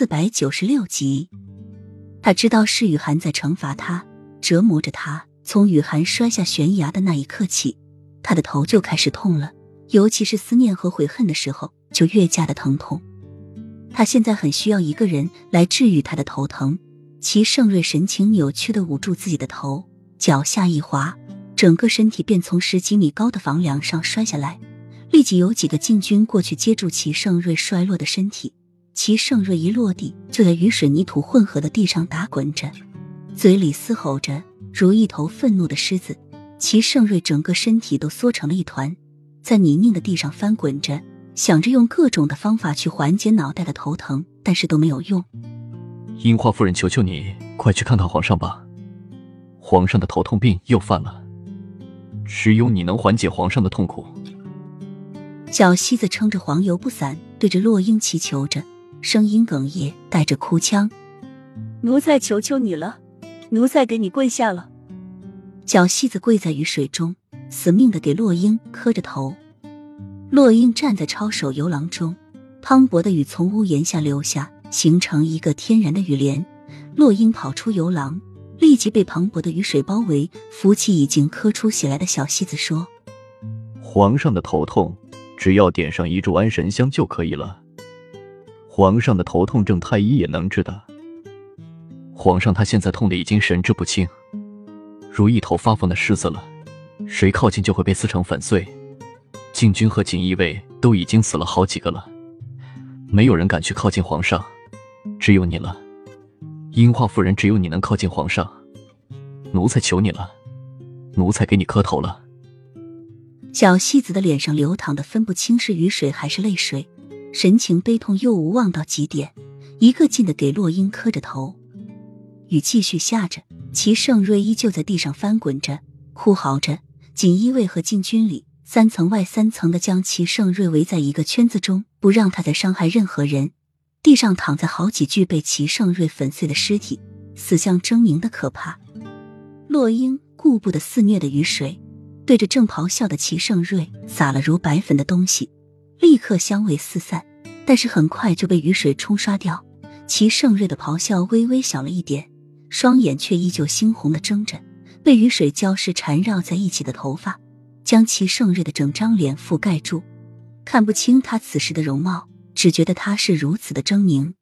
四百九十六集，他知道是雨涵在惩罚他，折磨着他。从雨涵摔下悬崖的那一刻起，他的头就开始痛了，尤其是思念和悔恨的时候，就越加的疼痛。他现在很需要一个人来治愈他的头疼。齐盛瑞神情扭曲的捂住自己的头，脚下一滑，整个身体便从十几米高的房梁上摔下来。立即有几个禁军过去接住齐盛瑞摔落的身体。齐盛瑞一落地，就在与水泥土混合的地上打滚着，嘴里嘶吼着，如一头愤怒的狮子。齐盛瑞整个身体都缩成了一团，在泥泞的地上翻滚着，想着用各种的方法去缓解脑袋的头疼，但是都没有用。樱花夫人，求求你，快去看看皇上吧！皇上的头痛病又犯了，只有你能缓解皇上的痛苦。小西子撑着黄油布伞，对着洛英祈求着。声音哽咽，带着哭腔：“奴才求求你了，奴才给你跪下了。”小戏子跪在雨水中，死命的给洛英磕着头。洛英站在抄手游廊中，磅礴的雨从屋檐下流下，形成一个天然的雨帘。洛英跑出游廊，立即被磅礴的雨水包围，扶起已经磕出血来的小戏子，说：“皇上的头痛，只要点上一炷安神香就可以了。”皇上的头痛症，太医也能治的。皇上他现在痛的已经神志不清，如一头发疯的狮子了，谁靠近就会被撕成粉碎。禁军和锦衣卫都已经死了好几个了，没有人敢去靠近皇上，只有你了，樱花夫人，只有你能靠近皇上。奴才求你了，奴才给你磕头了。小戏子的脸上流淌的分不清是雨水还是泪水。神情悲痛又无望到极点，一个劲的给洛英磕着头。雨继续下着，齐盛瑞依旧在地上翻滚着，哭嚎着。锦衣卫和禁军里三层外三层的将齐盛瑞围在一个圈子中，不让他再伤害任何人。地上躺在好几具被齐盛瑞粉碎的尸体，死相狰狞的可怕。洛英顾不得肆虐的雨水，对着正咆哮的齐盛瑞撒了如白粉的东西。立刻香味四散，但是很快就被雨水冲刷掉。齐盛瑞的咆哮微微小了一点，双眼却依旧猩红的睁着。被雨水浇湿缠绕在一起的头发，将齐盛瑞的整张脸覆盖住，看不清他此时的容貌，只觉得他是如此的狰狞。